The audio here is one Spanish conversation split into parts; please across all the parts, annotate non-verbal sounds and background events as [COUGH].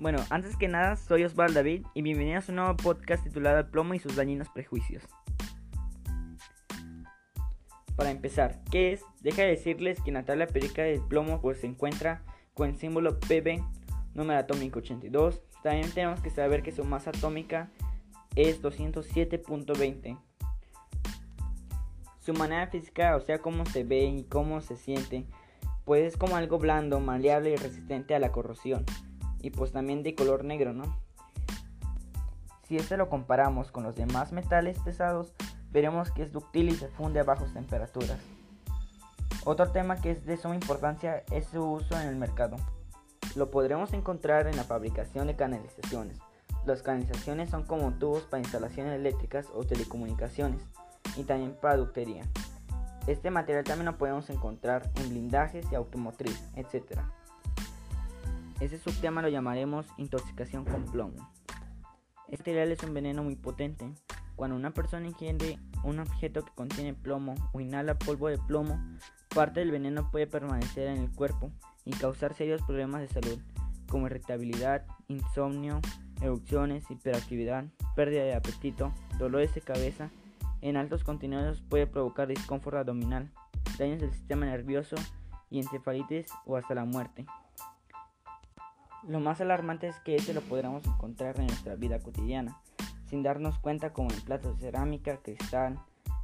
Bueno, antes que nada, soy Osvaldo David y bienvenidos a un nuevo podcast titulado El plomo y sus dañinos prejuicios. Para empezar, ¿qué es? Deja de decirles que en la tabla periódica del plomo pues, se encuentra con el símbolo PB, número atómico 82. También tenemos que saber que su masa atómica es 207.20. Su manera física, o sea, cómo se ve y cómo se siente, pues es como algo blando, maleable y resistente a la corrosión y pues también de color negro, ¿no? Si este lo comparamos con los demás metales pesados, veremos que es dúctil y se funde a bajas temperaturas. Otro tema que es de suma importancia es su uso en el mercado. Lo podremos encontrar en la fabricación de canalizaciones. Las canalizaciones son como tubos para instalaciones eléctricas o telecomunicaciones y también para ductería. Este material también lo podemos encontrar en blindajes y automotriz, etc. Ese subtema lo llamaremos intoxicación con plomo. Este material es un veneno muy potente. Cuando una persona ingiere un objeto que contiene plomo o inhala polvo de plomo, parte del veneno puede permanecer en el cuerpo y causar serios problemas de salud, como irritabilidad, insomnio, erupciones, hiperactividad, pérdida de apetito, dolores de cabeza. En altos contenidos puede provocar disconfort abdominal, daños del sistema nervioso y encefalitis o hasta la muerte. Lo más alarmante es que este lo podremos encontrar en nuestra vida cotidiana, sin darnos cuenta como en platos de cerámica, cristal,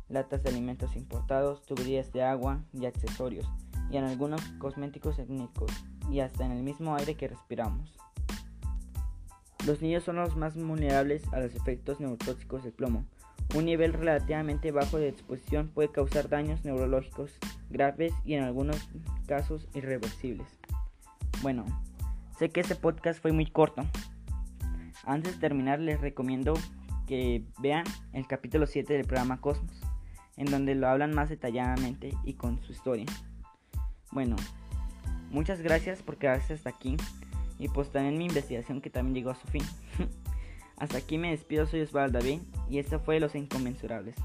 latas de alimentos importados, tuberías de agua y accesorios, y en algunos cosméticos étnicos, y hasta en el mismo aire que respiramos. Los niños son los más vulnerables a los efectos neurotóxicos del plomo. Un nivel relativamente bajo de exposición puede causar daños neurológicos graves y en algunos casos irreversibles. Bueno, Sé que este podcast fue muy corto. Antes de terminar les recomiendo que vean el capítulo 7 del programa Cosmos, en donde lo hablan más detalladamente y con su historia. Bueno, muchas gracias por quedarse hasta aquí y pues también mi investigación que también llegó a su fin. [LAUGHS] hasta aquí me despido, soy Osvaldo David y esto fue Los Inconmensurables.